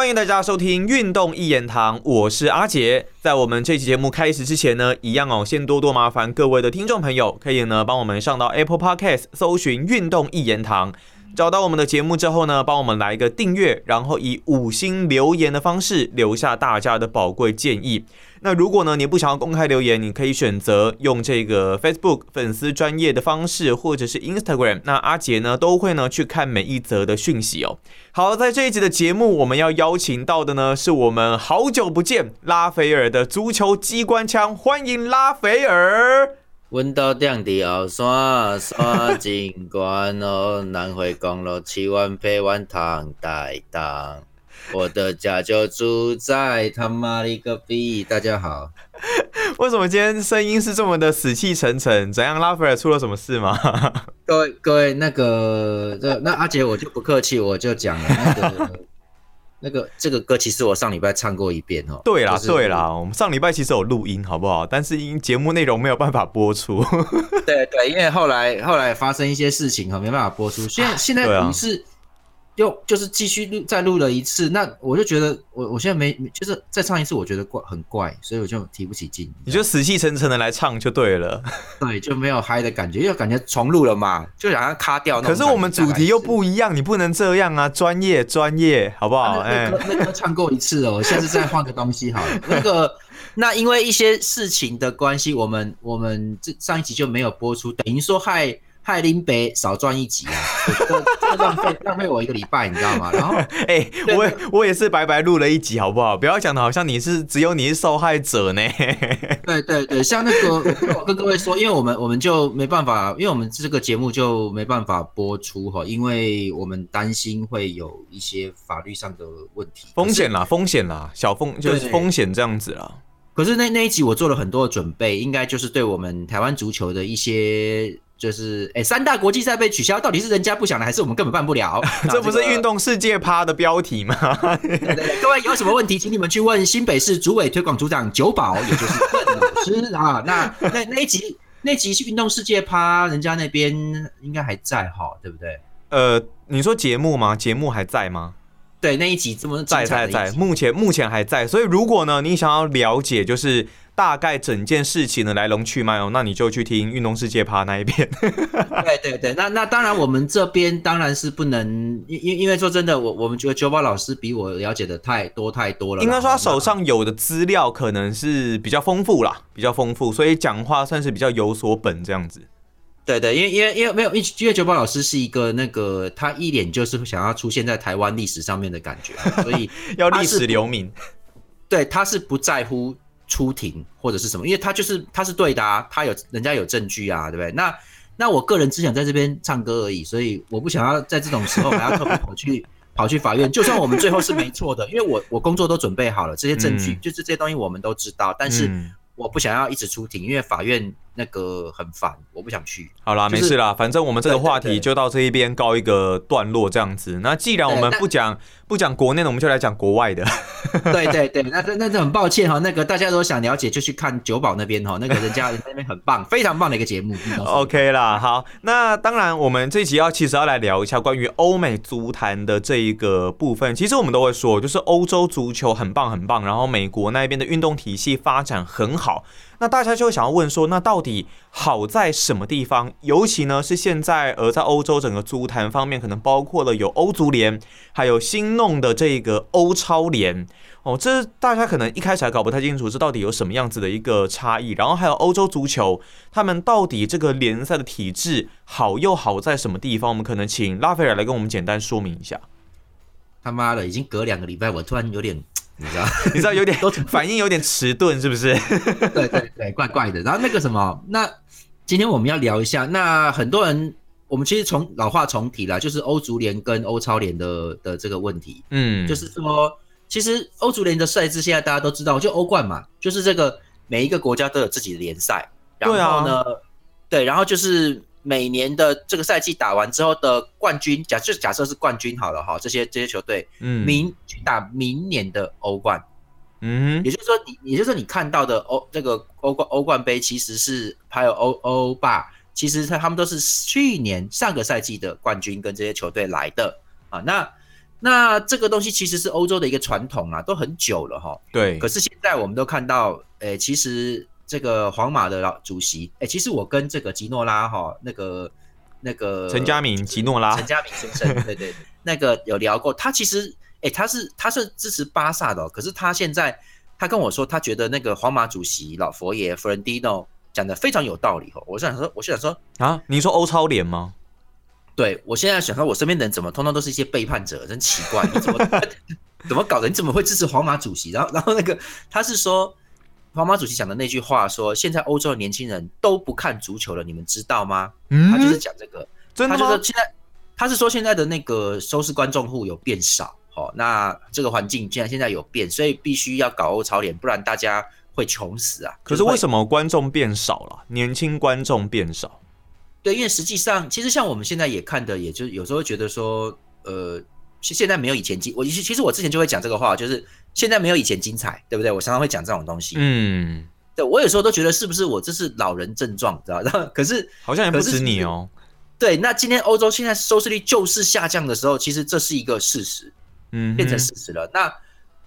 欢迎大家收听《运动一言堂》，我是阿杰。在我们这期节目开始之前呢，一样哦，先多多麻烦各位的听众朋友，可以呢帮我们上到 Apple Podcast 搜寻《运动一言堂》。找到我们的节目之后呢，帮我们来一个订阅，然后以五星留言的方式留下大家的宝贵建议。那如果呢你不想要公开留言，你可以选择用这个 Facebook 粉丝专业的方式，或者是 Instagram。那阿杰呢都会呢去看每一则的讯息哦。好，在这一集的节目，我们要邀请到的呢是我们好久不见拉斐尔的足球机关枪，欢迎拉斐尔。阮到顶伫后山，山真悬哦，南回公路七万陪晚堂大当，我的家就住在他妈的一个逼。大家好，为什么今天声音是这么的死气沉沉？怎样，拉斐尔出了什么事吗？各位各位，那个那那阿杰我就不客气，我就讲了那个。那个这个歌其实我上礼拜唱过一遍哦。对啦，对啦，我们上礼拜其实有录音，好不好？但是因节目内容没有办法播出。对对，因为后来后来发生一些事情哈，没办法播出。现在现在你是。又就是继续录，再录了一次，那我就觉得我我现在没，就是再唱一次，我觉得怪很怪，所以我就提不起劲。你就死气沉沉的来唱就对了，对，就没有嗨的感觉，又感觉重录了嘛，就想要卡掉。可是我们主题又不一样，你不能这样啊，专业专业，好不好？哎，那个唱过一次哦，下次再换个东西好了。那个，那因为一些事情的关系，我们我们这上一集就没有播出，等于说害。害林北少赚一集啊，浪费浪费我一个礼拜，你知道吗？然后，哎，我我也是白白录了一集，好不好？不要讲的好像你是只有你是受害者呢。对对对，像那个我跟各位说，因为我们我们就没办法，因为我们这个节目就没办法播出哈，因为我们担心会有一些法律上的问题，风险啦，风险啦，小风就是风险这样子啦。可是那那一集我做了很多的准备，应该就是对我们台湾足球的一些。就是哎，三大国际赛被取消，到底是人家不想来，还是我们根本办不了？这不是运动世界趴的标题吗？各位有什么问题，请你们去问新北市主委推广组长九宝，也就是邓老师啊。那那那一集那集是运动世界趴，人家那边应该还在哈，对不对？呃，你说节目吗？节目还在吗？对，那一集这么在在在，目前目前还在。所以如果呢，你想要了解，就是。大概整件事情的来龙去脉哦，那你就去听《运动世界趴》那一边。对对对，那那当然，我们这边当然是不能，因因因为说真的，我我们觉得九宝老师比我了解的太多太多了。应该说他手上有的资料可能是比较丰富啦，比较丰富，所以讲话算是比较有所本这样子。对对，因为因为因为没有，因为九宝老师是一个那个，他一脸就是想要出现在台湾历史上面的感觉，所以 要历史留名。对，他是不在乎。出庭或者是什么，因为他就是他是对的啊，他有人家有证据啊，对不对？那那我个人只想在这边唱歌而已，所以我不想要在这种时候还要特别跑去 跑去法院。就算我们最后是没错的，因为我我工作都准备好了，这些证据就是这些东西我们都知道，但是我不想要一直出庭，因为法院。那个很烦，我不想去。好啦，没事啦，反正我们这个话题就到这一边告一个段落，这样子。那既然我们不讲不讲国内的，我们就来讲国外的。对 对对，那那那很抱歉哈，那个大家都想了解，就去看九宝那边哈，那个人家那边很棒，非常棒的一个节目。OK 啦，好，那当然我们这集要其实要来聊一下关于欧美足坛的这一个部分。其实我们都会说，就是欧洲足球很棒很棒，然后美国那边的运动体系发展很好。那大家就会想要问说，那到底好在什么地方？尤其呢是现在，而在欧洲整个足坛方面，可能包括了有欧足联，还有新弄的这个欧超联哦。这大家可能一开始还搞不太清楚，这到底有什么样子的一个差异。然后还有欧洲足球，他们到底这个联赛的体制好又好在什么地方？我们可能请拉斐尔来跟我们简单说明一下。他妈的，已经隔两个礼拜，我突然有点。你知道，你知道有点反应有点迟钝，是不是？对对对，怪怪的。然后那个什么，那今天我们要聊一下。那很多人，我们其实从老话重提了，就是欧足联跟欧超联的的这个问题。嗯，就是说，其实欧足联的赛制现在大家都知道，就欧冠嘛，就是这个每一个国家都有自己的联赛。然后呢，对，然后就是。每年的这个赛季打完之后的冠军，假设假设是冠军好了哈，这些这些球队，嗯，明去打明年的欧冠，嗯，也就是说你，也就是说你看到的欧这个欧冠欧冠杯其实是还有欧欧霸，其实他他们都是去年上个赛季的冠军跟这些球队来的啊。那那这个东西其实是欧洲的一个传统啊，都很久了哈。对。可是现在我们都看到，诶，其实这个皇马的老主席，诶，其实我跟这个吉诺拉哈，那个那个陈家明吉诺拉，陈家明先生，对对，那个有聊过。他其实，诶，他是他是支持巴萨的，可是他现在他跟我说，他觉得那个皇马主席老佛爷弗兰蒂诺讲的非常有道理哦。我想说，我想说啊，你说欧超联吗？对，我现在想说，我身边的人怎么通通都是一些背叛者，真奇怪！你怎么 怎么搞的？你怎么会支持皇马主席？然后，然后那个他是说，皇马主席讲的那句话说，现在欧洲的年轻人都不看足球了，你们知道吗？嗯他就是讲这个，他就说现在他是说现在的那个收视观众户有变少，哦，那这个环境既然现在有变，所以必须要搞欧超联，不然大家会穷死啊！可是为什么观众变少了？年轻观众变少？对，因为实际上，其实像我们现在也看的，也就有时候觉得说，呃，现在没有以前精。我其实其实我之前就会讲这个话，就是现在没有以前精彩，对不对？我常常会讲这种东西。嗯，对我有时候都觉得是不是我这是老人症状，知道吧？可是好像也不止你哦。对，那今天欧洲现在收视率就是下降的时候，其实这是一个事实，嗯，变成事实了。那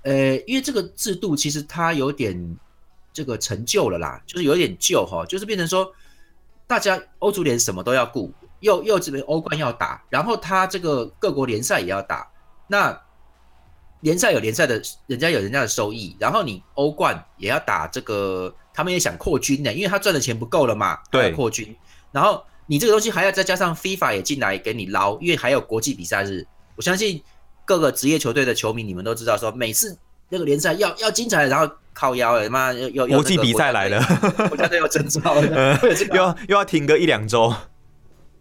呃，因为这个制度其实它有点这个陈旧了啦，就是有点旧哈，就是变成说。大家欧足联什么都要顾，又又这边欧冠要打，然后他这个各国联赛也要打。那联赛有联赛的，人家有人家的收益，然后你欧冠也要打，这个他们也想扩军呢，因为他赚的钱不够了嘛，对，扩军。然后你这个东西还要再加上 FIFA 也进来给你捞，因为还有国际比赛日。我相信各个职业球队的球迷，你们都知道，说每次那个联赛要要精彩，然后。靠腰了，妈又又国际比赛来了，国家队要征召了，又要又要停个一两周。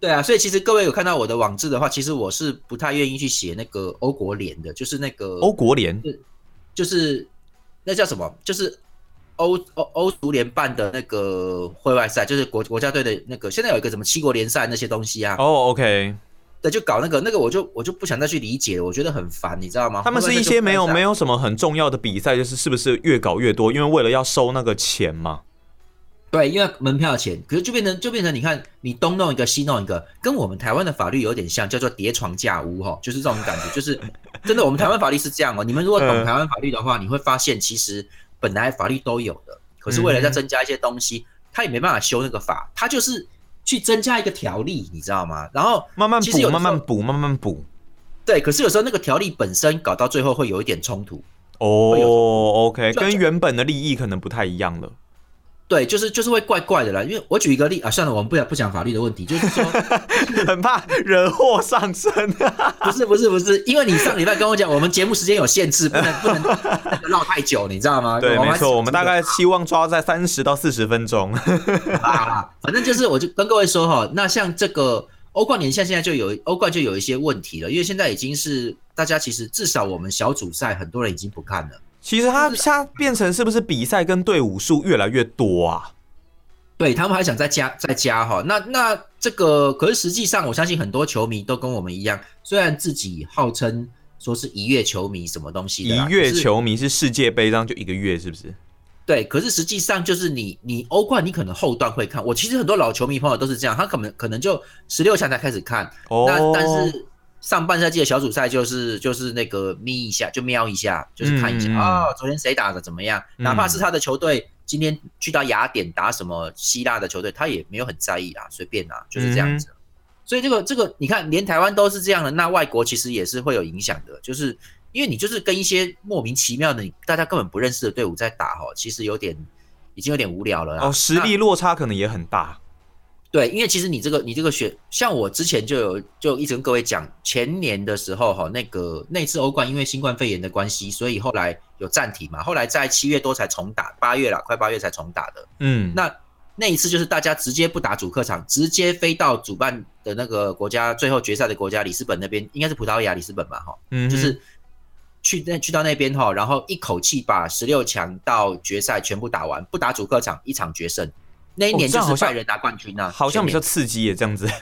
对啊，所以其实各位有看到我的网志的话，其实我是不太愿意去写那个欧国联的，就是那个欧国联，就是那叫什么？就是欧欧欧足联办的那个会外赛，就是国国家队的那个，现在有一个什么七国联赛那些东西啊？哦，OK。对，就搞那个那个，我就我就不想再去理解了，我觉得很烦，你知道吗？他们是一些没有没有什么很重要的比赛，就是是不是越搞越多？因为为了要收那个钱嘛。对，因为门票钱，可是就变成就变成，你看你东弄一个西弄一个，跟我们台湾的法律有点像，叫做叠床架屋哈，就是这种感觉，就是 真的，我们台湾法律是这样哦。你们如果懂台湾法律的话，你会发现其实本来法律都有的，可是为了要增加一些东西，他也没办法修那个法，他就是。去增加一个条例，你知道吗？然后慢慢补，慢慢补，慢慢补。对，可是有时候那个条例本身搞到最后会有一点冲突。哦，OK，跟原本的利益可能不太一样了。对，就是就是会怪怪的啦。因为我举一个例啊，算了，我们不讲不讲法律的问题，就是说 很怕惹祸上身。不是不是不是，因为你上礼拜跟我讲，我们节目时间有限制，不能不能唠太久，你知道吗？对，没错，我们大概希望抓在三十到四十分钟。啊，反正就是我就跟各位说哈，那像这个欧冠联赛现在就有欧冠就有一些问题了，因为现在已经是大家其实至少我们小组赛很多人已经不看了。其实他他变成是不是比赛跟队伍数越来越多啊？对他们还想再加再加哈，那那这个可是实际上我相信很多球迷都跟我们一样，虽然自己号称说是一月球迷什么东西，一月球迷是世界杯上就一个月是不是？对，可是实际上就是你你欧冠你可能后段会看，我其实很多老球迷朋友都是这样，他可能可能就十六强才开始看，哦那但是。上半赛季的小组赛就是就是那个眯一下就瞄一下，就是看一下啊，昨天谁打的怎么样？哪怕是他的球队今天去到雅典打什么希腊的球队，他也没有很在意啊，随便啦，就是这样子。所以这个这个你看，连台湾都是这样的，那外国其实也是会有影响的，就是因为你就是跟一些莫名其妙的、大家根本不认识的队伍在打哈，其实有点已经有点无聊了哦，实力落差可能也很大。对，因为其实你这个你这个选，像我之前就有就一直跟各位讲，前年的时候哈，那个那次欧冠因为新冠肺炎的关系，所以后来有暂停嘛，后来在七月多才重打，八月了快八月才重打的。嗯，那那一次就是大家直接不打主客场，直接飞到主办的那个国家，最后决赛的国家里斯本那边，应该是葡萄牙里斯本吧哈，嗯，就是去那去到那边哈，然后一口气把十六强到决赛全部打完，不打主客场，一场决胜。那一年就是拜仁拿冠军啊，好像比较刺激耶，这样子。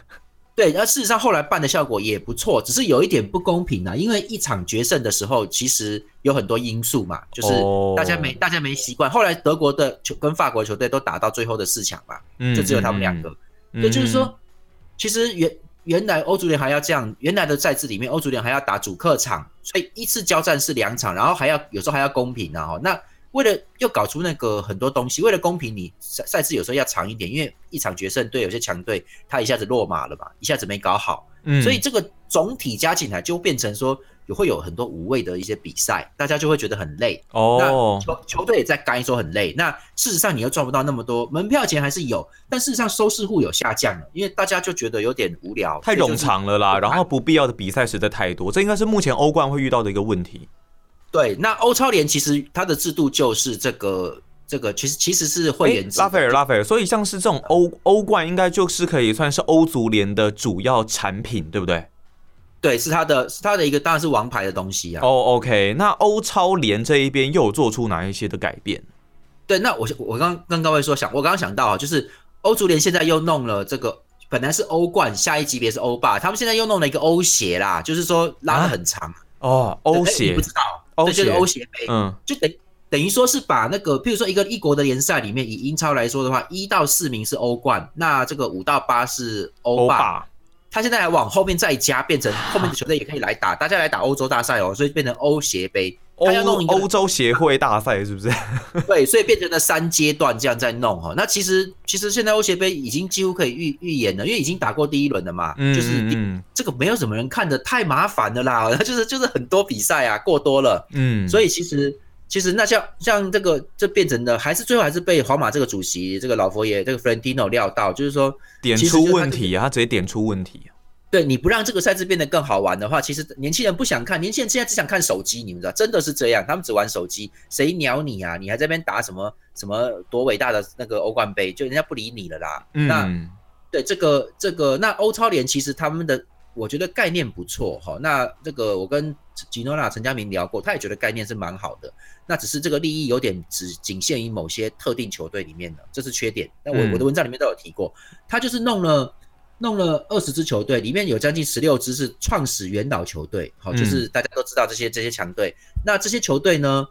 对，那事实上后来办的效果也不错，只是有一点不公平啊，因为一场决胜的时候，其实有很多因素嘛，就是大家没大家没习惯。后来德国的球跟法国球队都打到最后的四强嘛，就只有他们两个。也就是说，其实原原来欧足联还要这样，原来的赛制里面，欧足联还要打主客场，所以一次交战是两场，然后还要有时候还要公平啊。哦，那为了又搞出那个很多东西，为了公平，你赛赛制有时候要长一点，因为一场决胜对有些强队他一下子落马了嘛，一下子没搞好，嗯，所以这个总体加起来就变成说。会有很多无谓的一些比赛，大家就会觉得很累哦。球球队也在干说很累，那事实上你又赚不到那么多门票钱，还是有，但事实上收视户有下降了，因为大家就觉得有点无聊，太冗长了啦。然后不必要的比赛实在太多，这应该是目前欧冠会遇到的一个问题。对，那欧超联其实它的制度就是这个这个，其实其实是会员制。拉斐尔，拉斐尔，所以像是这种欧欧冠，应该就是可以算是欧足联的主要产品，对不对？对，是它的，是它的一个，当然是王牌的东西啊。哦，OK，那欧超联这一边又有做出哪一些的改变？对，那我我刚跟各位说想，我刚刚想到啊，就是欧足联现在又弄了这个，本来是欧冠，下一级别是欧霸，他们现在又弄了一个欧协啦，就是说拉的很长哦，欧协不知道，这就是欧协杯，嗯，就等等于说是把那个，譬如说一个一国的联赛里面，以英超来说的话，一到四名是欧冠，那这个五到八是欧霸。他现在还往后面再加，变成后面的球队也可以来打，大家来打欧洲大赛哦，所以变成欧协杯。他要弄欧洲协会大赛是不是？对，所以变成了三阶段这样在弄哈。那其实其实现在欧协杯已经几乎可以预预言了，因为已经打过第一轮了嘛。嗯。就是这个没有什么人看的，太麻烦了啦。就是就是很多比赛啊，过多了。嗯。所以其实其实那像像这个这变成的，还是最后还是被皇马这个主席这个老佛爷这个 Florentino 料到，就是说点出问题啊，他直接点出问题。对你不让这个赛制变得更好玩的话，其实年轻人不想看，年轻人现在只想看手机，你们知道，真的是这样，他们只玩手机，谁鸟你啊？你还在边打什么什么多伟大的那个欧冠杯，就人家不理你了啦。那对这个这个，那欧超联其实他们的我觉得概念不错哈。那这个我跟吉诺拉陈家明聊过，他也觉得概念是蛮好的。那只是这个利益有点只仅限于某些特定球队里面的，这是缺点。那我我的文章里面都有提过，他就是弄了。弄了二十支球队，里面有将近十六支是创始元老球队，好，就是大家都知道这些这些强队。那这些球队呢，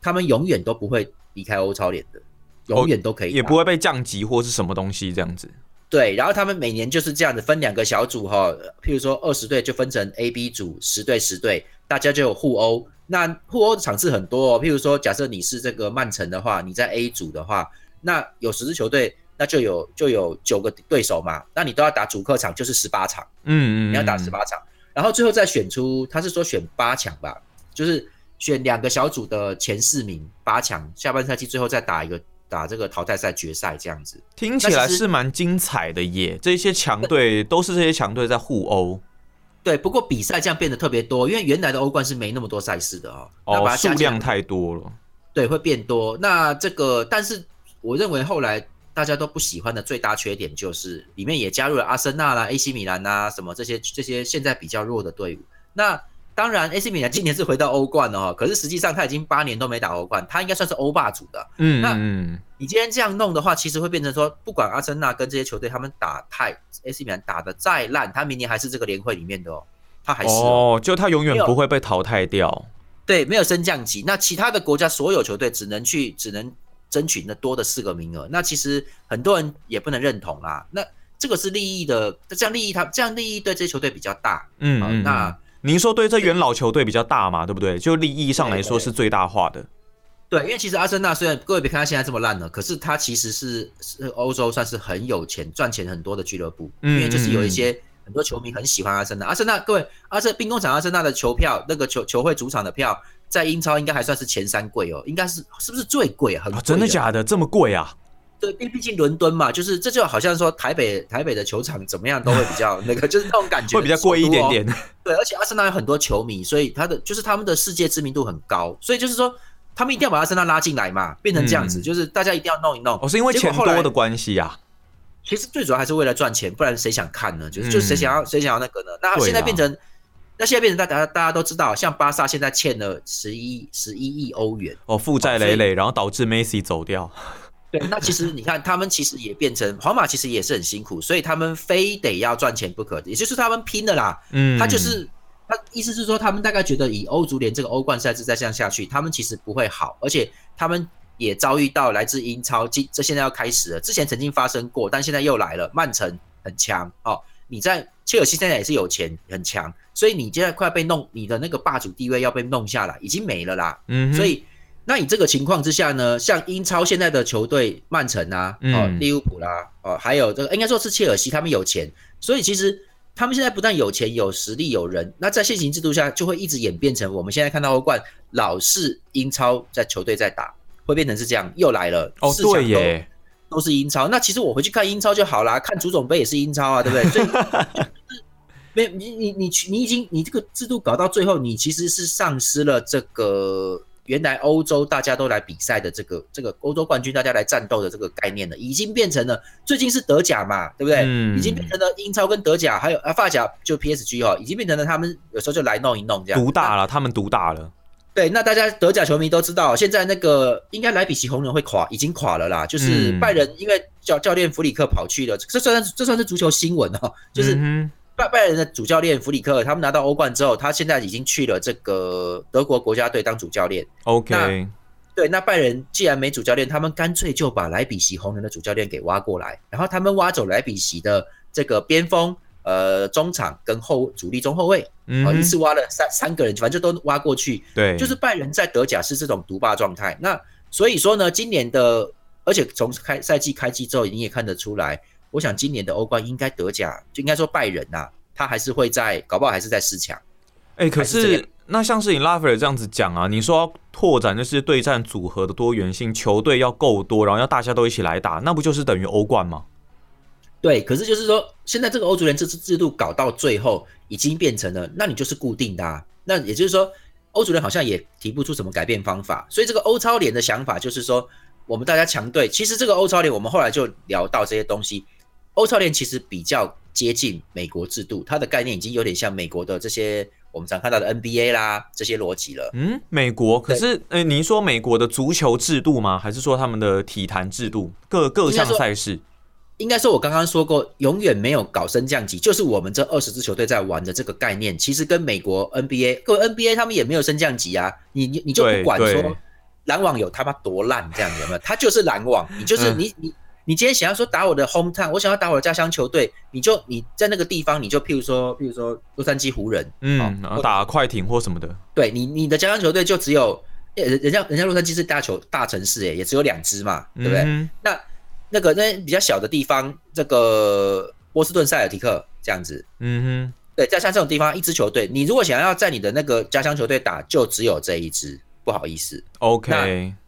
他们永远都不会离开欧超联的，永远都可以，也不会被降级或是什么东西这样子。对，然后他们每年就是这样子分两个小组哈，譬如说二十队就分成 A、B 组，十队十队，大家就有互殴。那互殴的场次很多哦，譬如说假设你是这个曼城的话，你在 A 组的话，那有十支球队。那就有就有九个对手嘛，那你都要打主客场，就是十八场，嗯嗯，你要打十八场，然后最后再选出，他是说选八强吧，就是选两个小组的前四名，八强，下半赛季最后再打一个打这个淘汰赛决赛这样子，听起来是蛮精彩的耶，这些强队都是这些强队在互殴，对，不过比赛这样变得特别多，因为原来的欧冠是没那么多赛事的哦，哦，数量太多了，对，会变多，那这个，但是我认为后来。大家都不喜欢的最大缺点就是里面也加入了阿森纳啦、AC 米兰呐什么这些这些现在比较弱的队伍。那当然，AC 米兰今年是回到欧冠了哈，可是实际上他已经八年都没打欧冠，他应该算是欧霸主的。嗯，那你今天这样弄的话，其实会变成说，不管阿森纳跟这些球队他们打太 AC 米兰打的再烂，他明年还是这个联会里面的哦，他还是哦，就他永远不会被淘汰掉。对，没有升降级。那其他的国家所有球队只能去，只能。争取那多的四个名额，那其实很多人也不能认同啦。那这个是利益的，这样利益他这样利益对这些球队比较大。嗯，那您说对这元老球队比较大嘛？对不对？就利益上来说是最大化的。对，因为其实阿森纳虽然各位别看他现在这么烂了，可是他其实是是欧洲算是很有钱、赚钱很多的俱乐部。因为就是有一些很多球迷很喜欢阿森纳。阿森纳各位，阿森兵工厂阿森纳的球票，那个球球会主场的票。在英超应该还算是前三贵哦，应该是是不是最贵啊？很真的假的？这么贵啊？对，毕毕竟伦敦嘛，就是这就好像说台北台北的球场怎么样都会比较 那个，就是那种感觉会比较贵一点点。对，而且阿森纳有很多球迷，所以他的就是他们的世界知名度很高，所以就是说他们一定要把阿森纳拉进来嘛，变成这样子，就是大家一定要弄一弄。哦，是因为钱多的关系呀？其实最主要还是为了赚钱，不然谁想看呢？就是就谁想要谁想要那个呢？那现在变成。那现在变成大家大家都知道，像巴萨现在欠了十一十一亿欧元哦，负债累累，然后导致梅西走掉。对，那其实你看，他们其实也变成皇马，其实也是很辛苦，所以他们非得要赚钱不可，也就是他们拼的啦。嗯，他就是他意思是说，他们大概觉得以欧足联这个欧冠赛制再这样下去，他们其实不会好，而且他们也遭遇到来自英超，这现在要开始了，之前曾经发生过，但现在又来了，曼城很强哦。你在切尔西现在也是有钱很强，所以你现在快被弄，你的那个霸主地位要被弄下来，已经没了啦。嗯，所以那你这个情况之下呢，像英超现在的球队曼城啊，哦，利物浦啦，哦，还有这个应该说是切尔西，他们有钱，所以其实他们现在不但有钱、有实力、有人，那在现行制度下就会一直演变成我们现在看到欧冠老是英超在球队在打，会变成是这样，又来了。哦，对耶。都是英超，那其实我回去看英超就好啦，看足总杯也是英超啊，对不对？所以 没你你你去你已经你这个制度搞到最后，你其实是丧失了这个原来欧洲大家都来比赛的这个这个欧洲冠军大家来战斗的这个概念了，已经变成了最近是德甲嘛，对不对？嗯，已经变成了英超跟德甲还有啊法甲就 PSG 哦，已经变成了他们有时候就来弄一弄这样，独大了，他们独大了。对，那大家德甲球迷都知道，现在那个应该莱比锡红人会垮，已经垮了啦。就是拜仁，因为教教练弗里克跑去了，这算这算是足球新闻哦。就是拜拜仁的主教练弗里克，他们拿到欧冠之后，他现在已经去了这个德国国家队当主教练。OK，对，那拜仁既然没主教练，他们干脆就把莱比锡红人的主教练给挖过来，然后他们挖走莱比锡的这个边锋。呃，中场跟后主力中后卫，啊，一次挖了三三个人，反正就都挖过去。对，就是拜仁在德甲是这种独霸状态。那所以说呢，今年的，而且从开赛季开季之后，你也看得出来，我想今年的欧冠应该德甲就应该说拜仁呐，他还是会在，搞不好还是在四强。哎，可是那像是你拉斐尔这样子讲啊，你说拓展就是对战组合的多元性，球队要够多，然后要大家都一起来打，那不就是等于欧冠吗？对，可是就是说，现在这个欧足联这次制度搞到最后，已经变成了，那你就是固定的。啊。那也就是说，欧足联好像也提不出什么改变方法。所以这个欧超联的想法就是说，我们大家强队，其实这个欧超联，我们后来就聊到这些东西。欧超联其实比较接近美国制度，它的概念已经有点像美国的这些我们常看到的 NBA 啦这些逻辑了。嗯，美国可是，呃，您说美国的足球制度吗？还是说他们的体坛制度？各各项赛事？应该说，我刚刚说过，永远没有搞升降级，就是我们这二十支球队在玩的这个概念，其实跟美国 NBA 各位 NBA 他们也没有升降级啊。你你你就不管说篮网有他妈多烂，这样有没有？他就是篮网，你就是你你你今天想要说打我的 home town，我想要打我的家乡球队，你就你在那个地方，你就譬如说譬如说洛杉矶湖人，嗯，然后打快艇或什么的，对你你的家乡球队就只有人人家人家洛杉矶是大球大城市，哎，也只有两支嘛，对不对？那那个那比较小的地方，这个波士顿塞尔提克这样子，嗯哼，对，在像这种地方，一支球队，你如果想要在你的那个家乡球队打，就只有这一支，不好意思，OK，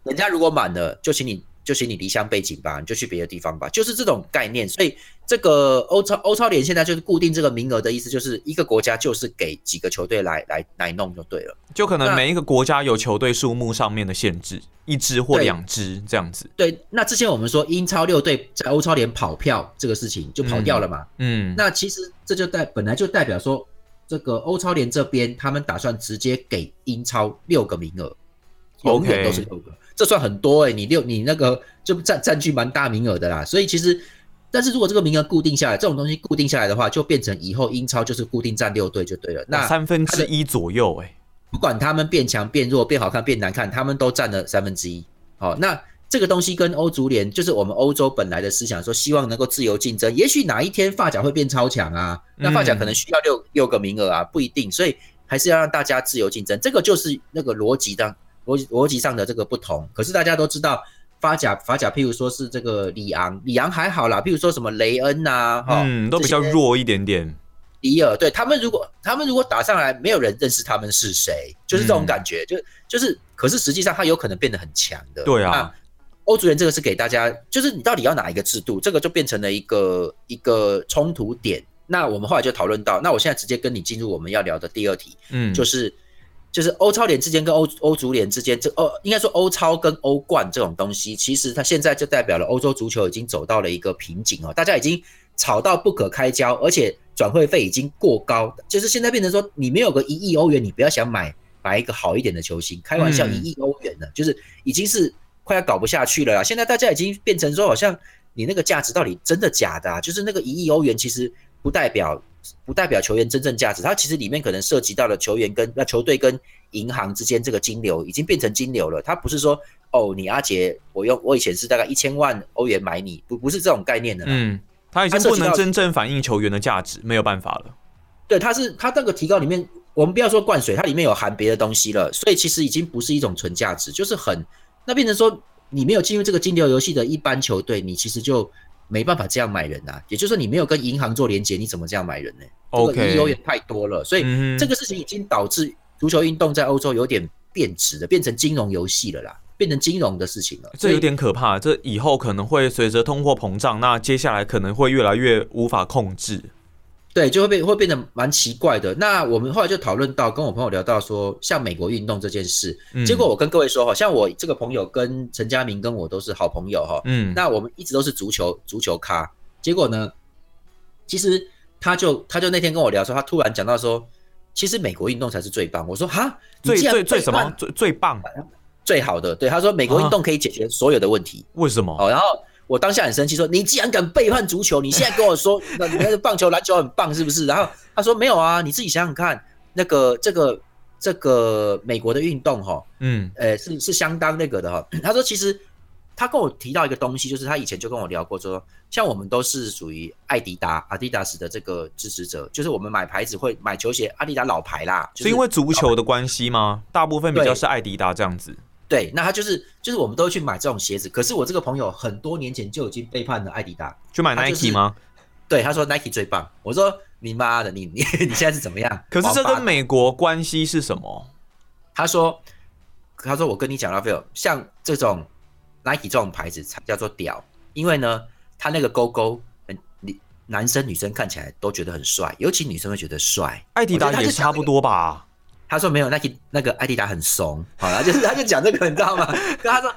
人家如果满了，就请你。就请你离乡背景吧，你就去别的地方吧，就是这种概念。所以这个欧超欧超联现在就是固定这个名额的意思，就是一个国家就是给几个球队来来来弄就对了。就可能每一个国家有球队数目上面的限制，一支或两支这样子。对，那之前我们说英超六队在欧超联跑票这个事情就跑掉了嘛。嗯。那其实这就代本来就代表说，这个欧超联这边他们打算直接给英超六个名额，永远都是六个。这算很多哎，你六你那个就占占据蛮大名额的啦，所以其实，但是如果这个名额固定下来，这种东西固定下来的话，就变成以后英超就是固定占六队就对了。那三分之一左右哎，不管他们变强变弱变好看变难看，他们都占了三分之一。好，那这个东西跟欧足联就是我们欧洲本来的思想，说希望能够自由竞争，也许哪一天发甲会变超强啊，那发甲可能需要六六个名额啊，不一定，所以还是要让大家自由竞争，这个就是那个逻辑的。逻逻辑上的这个不同，可是大家都知道，法甲法甲，譬如说是这个里昂，里昂还好啦，譬如说什么雷恩呐，嗯，都比较弱一点点。迪尔，对他们如果他们如果打上来，没有人认识他们是谁，就是这种感觉，就就是，可是实际上他有可能变得很强的。对啊，欧足联这个是给大家，就是你到底要哪一个制度，这个就变成了一个一个冲突点。那我们后来就讨论到，那我现在直接跟你进入我们要聊的第二题，嗯，就是。就是欧超联之间跟欧欧足联之间，这欧应该说欧超跟欧冠这种东西，其实它现在就代表了欧洲足球已经走到了一个瓶颈哦，大家已经吵到不可开交，而且转会费已经过高，就是现在变成说你没有个一亿欧元，你不要想买买一个好一点的球星，开玩笑，一亿欧元呢，就是已经是快要搞不下去了啦。现在大家已经变成说，好像你那个价值到底真的假的？啊？就是那个一亿欧元其实不代表。不代表球员真正价值，它其实里面可能涉及到了球员跟那球队跟银行之间这个金流已经变成金流了。它不是说哦，你阿杰，我用我以前是大概一千万欧元买你，不不是这种概念的。嗯，它已经不能真正反映球员的价值，没有办法了。对，它是它这个提高里面，我们不要说灌水，它里面有含别的东西了，所以其实已经不是一种纯价值，就是很那变成说，你没有进入这个金流游戏的一般球队，你其实就没办法这样买人啊。也就是说，你没有跟银行做连接，你怎么这样买人呢？OK，有点太多了，所以这个事情已经导致足球运动在欧洲有点变质了，变成金融游戏了啦。变成金融的事情了，这有点可怕。这以后可能会随着通货膨胀，那接下来可能会越来越无法控制。对，就会变会变得蛮奇怪的。那我们后来就讨论到，跟我朋友聊到说，像美国运动这件事，结果我跟各位说哈，像我这个朋友跟陈佳明跟我都是好朋友哈，嗯，那我们一直都是足球足球咖。结果呢，其实他就他就那天跟我聊说，他突然讲到说，其实美国运动才是最棒。我说哈，最最最什么最最棒？最好的，对他说，美国运动可以解决所有的问题。为什么？哦，然后我当下很生气，说你既然敢背叛足球，你现在跟我说，那你看棒球、篮球很棒，是不是？然后他说没有啊，你自己想想看，那个这个这个美国的运动，哈，嗯，呃，是是相当那个的哈。他说其实他跟我提到一个东西，就是他以前就跟我聊过，说像我们都是属于艾迪达、阿迪达斯的这个支持者，就是我们买牌子会买球鞋，阿迪达老牌啦，是因为足球的关系吗？大部分比较是艾迪达这样子。对，那他就是就是我们都会去买这种鞋子，可是我这个朋友很多年前就已经背叛了艾迪达，去买 Nike 吗？对，他说 Nike 最棒。我说你妈的，你你 你现在是怎么样？可是这跟美国关系是什么？他说他说我跟你讲，拉菲尔，像这种 Nike 这种牌子才叫做屌，因为呢，他那个勾勾，你男生女生看起来都觉得很帅，尤其女生会觉得帅。艾迪达也差不多吧。他说没有，Nike 那个艾迪达很怂，好了，就是他就讲这个，你知道吗？他说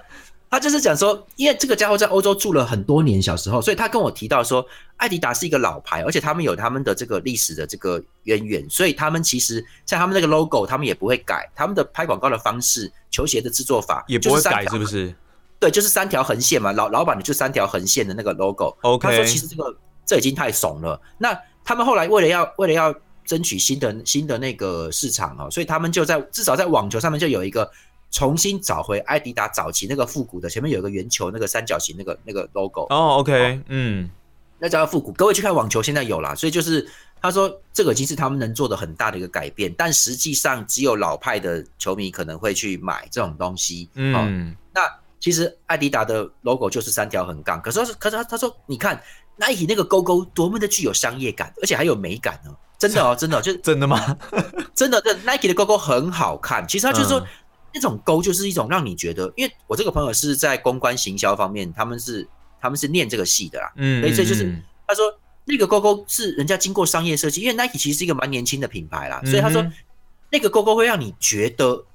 他就是讲说，因为这个家伙在欧洲住了很多年，小时候，所以他跟我提到说，艾迪达是一个老牌，而且他们有他们的这个历史的这个渊源，所以他们其实像他们那个 logo，他们也不会改，他们的拍广告的方式、球鞋的制作法也不会改，是不是？对，就是三条横线嘛，老老板的就三条横线的那个 logo。OK，他说其实这个这已经太怂了。那他们后来为了要为了要争取新的新的那个市场哦，所以他们就在至少在网球上面就有一个重新找回艾迪达早期那个复古的，前面有一个圆球那个三角形那个那个 logo 哦，OK，嗯，那叫复古。各位去看网球，现在有啦，所以就是他说这个已经是他们能做的很大的一个改变，但实际上只有老派的球迷可能会去买这种东西。嗯，那其实艾迪达的 logo 就是三条横杠，可是可是他他说你看 Nike 那个勾勾多么的具有商业感，而且还有美感呢。真的哦，真的，就真的吗？真的，这 Nike 的勾勾很好看。其实它就是说，那种勾就是一种让你觉得，因为我这个朋友是在公关行销方面，他们是他们是念这个系的啦。嗯，所以这就是他说那个勾勾是人家经过商业设计，因为 Nike 其实是一个蛮年轻的品牌啦，所以他说那个勾勾会让你觉得，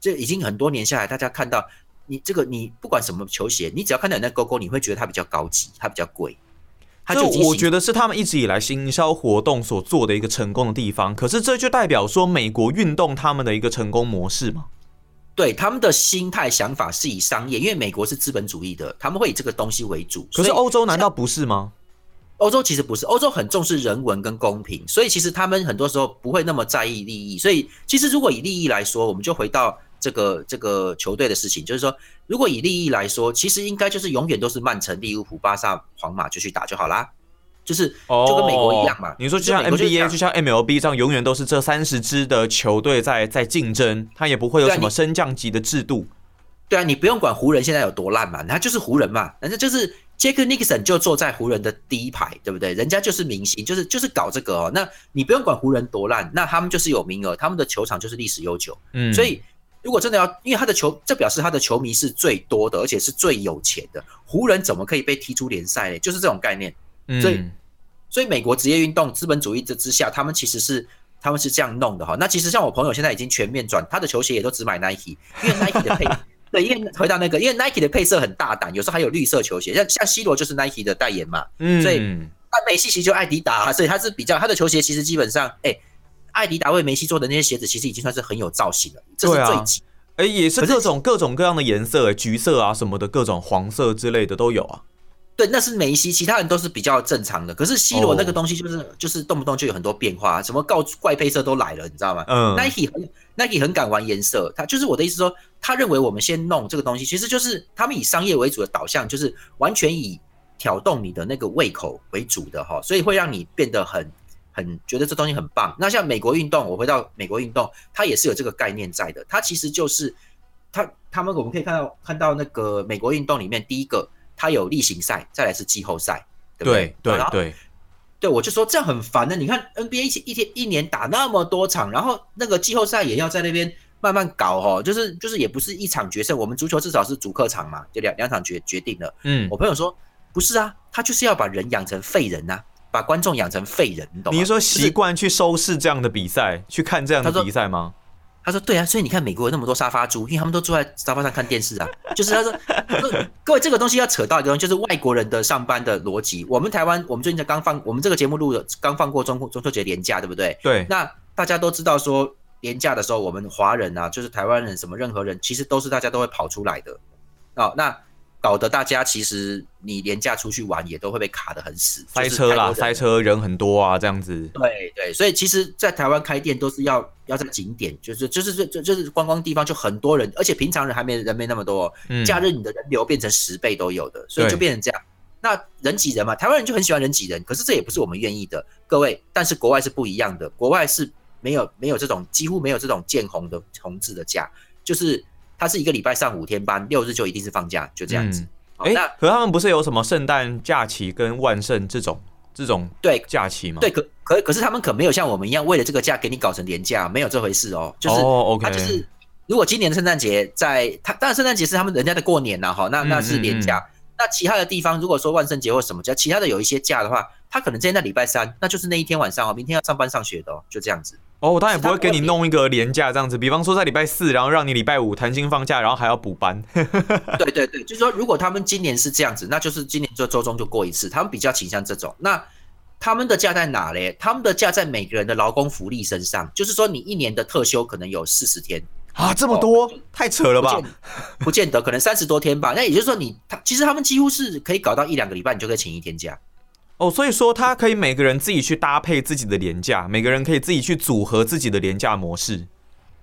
这已经很多年下来，大家看到你这个你不管什么球鞋，你只要看到有那勾勾，你会觉得它比较高级，它比较贵。就我觉得是他们一直以来行销活动所做的一个成功的地方，可是这就代表说美国运动他们的一个成功模式吗？对，他们的心态想法是以商业，因为美国是资本主义的，他们会以这个东西为主。可是欧洲难道不是吗？欧洲其实不是，欧洲很重视人文跟公平，所以其实他们很多时候不会那么在意利益。所以其实如果以利益来说，我们就回到。这个这个球队的事情，就是说，如果以利益来说，其实应该就是永远都是曼城、利物浦、巴萨、皇马就去打就好啦，就是就跟美国一样嘛。你说就像 NBA，就像 MLB 这样，永远都是这三十支的球队在在竞争，它也不会有什么升降级的制度。对啊，你不用管湖人现在有多烂嘛，他就是湖人嘛，反正就是杰克尼克森就坐在湖人的第一排，对不对？人家就是明星，就是就是搞这个哦。那你不用管湖人多烂，那他们就是有名额，他们的球场就是历史悠久。嗯，所以。如果真的要，因为他的球，这表示他的球迷是最多的，而且是最有钱的。湖人怎么可以被踢出联赛呢？就是这种概念。所以，所以美国职业运动资本主义之之下，他们其实是他们是这样弄的哈。那其实像我朋友现在已经全面转，他的球鞋也都只买 Nike，因为 Nike 的配 对，因为回到那个，因为 Nike 的配色很大胆，有时候还有绿色球鞋，像像 C 罗就是 Nike 的代言嘛。嗯，所以他梅西其实就艾迪达，所以他是比较他的球鞋其实基本上哎。艾迪达为梅西做的那些鞋子，其实已经算是很有造型了。这是最极，哎，也是各种各种各样的颜色，橘色啊什么的，各种黄色之类的都有啊。对，那是梅西，其他人都是比较正常的。可是 C 罗那个东西就是就是动不动就有很多变化，什么告怪配色都来了，你知道吗？嗯，Nike 很 Nike 很敢玩颜色，他就是我的意思说，他认为我们先弄这个东西，其实就是他们以商业为主的导向，就是完全以挑动你的那个胃口为主的哈，所以会让你变得很很觉得这东西很棒。那像美国运动，我回到美国运动，它也是有这个概念在的。它其实就是它他们我们可以看到看到那个美国运动里面，第一个它有例行赛，再来是季后赛，对不对？对对对，我就说这样很烦的。你看 NBA 一天一年打那么多场，然后那个季后赛也要在那边慢慢搞哦，就是就是也不是一场决胜。我们足球至少是主客场嘛，就两两场决决定了。嗯，我朋友说。不是啊，他就是要把人养成废人呐，把观众养成废人，你懂吗？你说习惯去收视这样的比赛，去看这样的比赛吗？他说对啊，所以你看美国有那么多沙发猪，因为他们都坐在沙发上看电视啊。就是他说，各位这个东西要扯到一个东西，就是外国人的上班的逻辑。我们台湾，我们最近才刚放，我们这个节目录的刚放过中中秋节连假，对不对？对。那大家都知道说，连假的时候，我们华人啊，就是台湾人，什么任何人，其实都是大家都会跑出来的。哦，那。搞得大家其实你廉价出去玩也都会被卡得很死，塞车啦，塞车人很多啊，这样子。对对，所以其实，在台湾开店都是要要在景点，就是就是就就就是观光地方就很多人，而且平常人还没人没那么多，假日你的人流变成十倍都有的，所以就变成这样。那人挤人嘛，台湾人就很喜欢人挤人，可是这也不是我们愿意的，各位。但是国外是不一样的，国外是没有没有这种几乎没有这种见红的红字的价，就是。他是一个礼拜上五天班，六日就一定是放假，就这样子。哎，可他们不是有什么圣诞假期跟万圣这种这种对假期吗？对，可可可是他们可没有像我们一样为了这个假给你搞成年假，没有这回事哦。就是他就是如果今年的圣诞节在他，当然圣诞节是他们人家的过年呐，哈，那那是年假。那其他的地方如果说万圣节或什么假，其他的有一些假的话，他可能今天在礼拜三，那就是那一天晚上哦，明天要上班上学的哦，就这样子。哦，他也不会给你弄一个年假这样子，比方说在礼拜四，然后让你礼拜五弹性放假，然后还要补班。对对对，就是说，如果他们今年是这样子，那就是今年就周中就过一次，他们比较倾向这种。那他们的假在哪嘞？他们的假在每个人的劳工福利身上，就是说你一年的特休可能有四十天啊，这么多，太扯了吧？不见得，可能三十多天吧。那也就是说，你他其实他们几乎是可以搞到一两个礼拜，你就可以请一天假。哦，所以说他可以每个人自己去搭配自己的廉价，每个人可以自己去组合自己的廉价模式。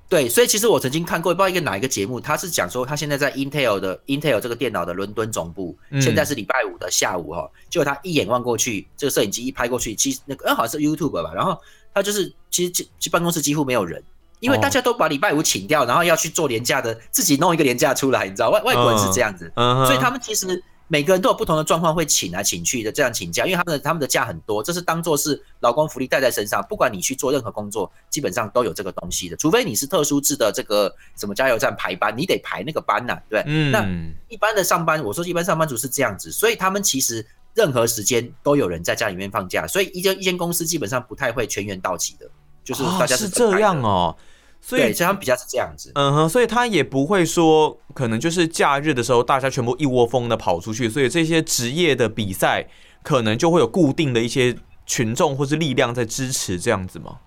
对，所以其实我曾经看过，不知道一个哪一个节目，他是讲说他现在在 Intel 的 Intel 这个电脑的伦敦总部，现在是礼拜五的下午哈，结果他一眼望过去，这个摄影机一拍过去，其实那个好像是 YouTube 吧，然后他就是其实去办公室几乎没有人，因为大家都把礼拜五请掉，然后要去做廉价的，自己弄一个廉价出来，你知道外外国人是这样子，所以他们其实。每个人都有不同的状况，会请来请去的这样请假，因为他们的他们的假很多，这是当做是劳工福利带在身上。不管你去做任何工作，基本上都有这个东西的，除非你是特殊制的这个什么加油站排班，你得排那个班呐，对嗯。那一般的上班，我说一般上班族是这样子，所以他们其实任何时间都有人在家里面放假，所以一间一间公司基本上不太会全员到齐的，就是大家是这样哦。所以，这样比较是这样子。嗯哼，所以他也不会说，可能就是假日的时候，大家全部一窝蜂的跑出去，所以这些职业的比赛，可能就会有固定的一些群众或是力量在支持这样子吗？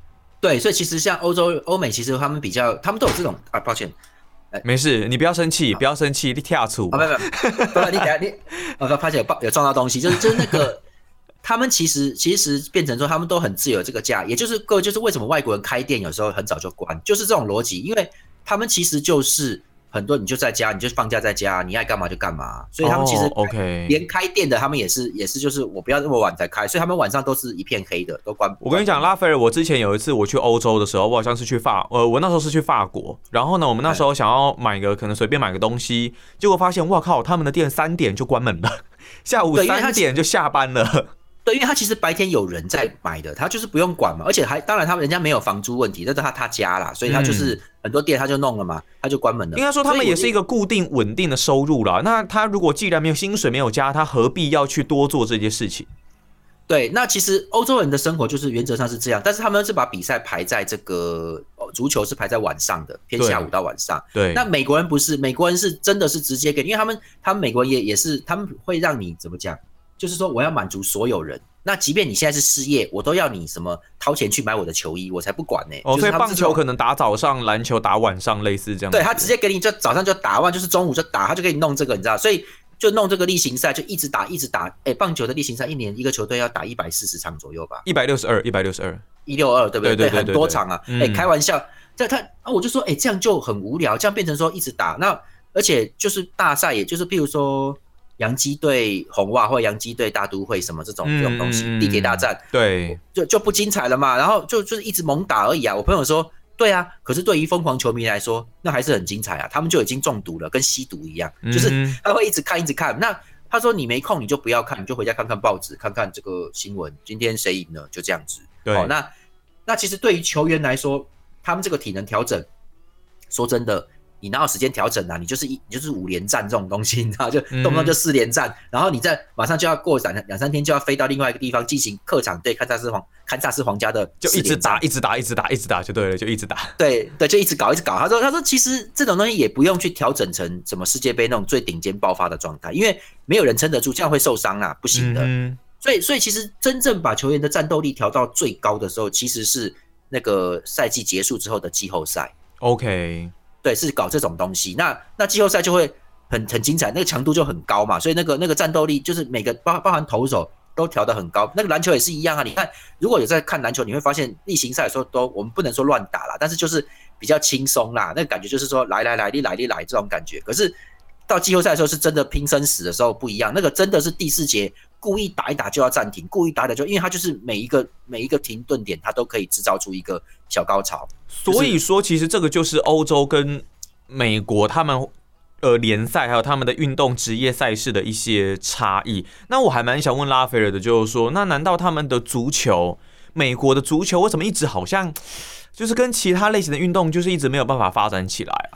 对，所以其实像欧洲、欧美，其实他们比较，他们都有这种啊，抱歉，哎，没事，你不要生气，不要生气，你跳出啊，没有没有，你等下你，我发现有有撞到东西，就是就是那个。他们其实其实变成说，他们都很自由这个价，也就是各位就是为什么外国人开店有时候很早就关，就是这种逻辑，因为他们其实就是很多你就在家，你就放假在家，你爱干嘛就干嘛，所以他们其实 OK 连开店的他们也是也是就是我不要那么晚才开，所以他们晚上都是一片黑的都关。我跟你讲，拉斐尔，我之前有一次我去欧洲的时候，我好像是去法呃，我那时候是去法国，然后呢，我们那时候想要买个可能随便买个东西，结果发现哇靠，他们的店三点就关门了，下午三点就下班了。对，因为他其实白天有人在买的，他就是不用管嘛，而且还当然他们人家没有房租问题，那是他他家啦，所以他就是很多店他就弄了嘛，他就关门了。应该说他们也是一个固定稳定的收入啦。那他如果既然没有薪水没有加，他何必要去多做这些事情？对，那其实欧洲人的生活就是原则上是这样，但是他们是把比赛排在这个足球是排在晚上的，偏下午到晚上。对，那美国人不是，美国人是真的是直接给，因为他们他们美国也也是他们会让你怎么讲？就是说，我要满足所有人。那即便你现在是失业，我都要你什么掏钱去买我的球衣，我才不管呢。哦，所以棒球可能打早上，篮球打晚上，类似这样。对他直接给你，就早上就打完，就是中午就打，他就给你弄这个，你知道？所以就弄这个例行赛，就一直打，一直打。哎，棒球的例行赛一年一个球队要打一百四十场左右吧？一百六十二，一百六十二，一六二，对不对？对很多场啊。哎，开玩笑，这他啊，我就说，哎，这样就很无聊，这样变成说一直打，那而且就是大赛，也就是譬如说。洋基队红袜或洋基队大都会什么这种这种东西，地铁大战，对，就就不精彩了嘛。然后就就是一直猛打而已啊。我朋友说，对啊，可是对于疯狂球迷来说，那还是很精彩啊。他们就已经中毒了，跟吸毒一样，就是他会一直看一直看。那他说你没空你就不要看，你就回家看看报纸，看看这个新闻，今天谁赢了，就这样子。对，那那其实对于球员来说，他们这个体能调整，说真的。你哪有时间调整啊？你就是一，你就是五连战这种东西，你知道，就动不动就四连战，然后你再马上就要过两两三天就要飞到另外一个地方进行客场对堪萨斯皇堪萨斯皇家的，就一直打，一直打，一直打，一直打就对了，就一直打。对对，就一直搞，一直搞。他说，他说其实这种东西也不用去调整成什么世界杯那种最顶尖爆发的状态，因为没有人撑得住，这样会受伤啊，不行的。所以，所以其实真正把球员的战斗力调到最高的时候，其实是那个赛季结束之后的季后赛。OK。对，是搞这种东西，那那季后赛就会很很精彩，那个强度就很高嘛，所以那个那个战斗力就是每个包包含投手都调得很高。那个篮球也是一样啊，你看如果有在看篮球，你会发现例行赛的时候都我们不能说乱打啦，但是就是比较轻松啦，那个感觉就是说来来来，你来你来这种感觉。可是到季后赛的时候是真的拼生死的时候不一样，那个真的是第四节故意打一打就要暂停，故意打一打就因为它就是每一个每一个停顿点，它都可以制造出一个小高潮。所以说，其实这个就是欧洲跟美国他们呃联赛还有他们的运动职业赛事的一些差异。那我还蛮想问拉斐尔的，就是说，那难道他们的足球，美国的足球为什么一直好像就是跟其他类型的运动，就是一直没有办法发展起来？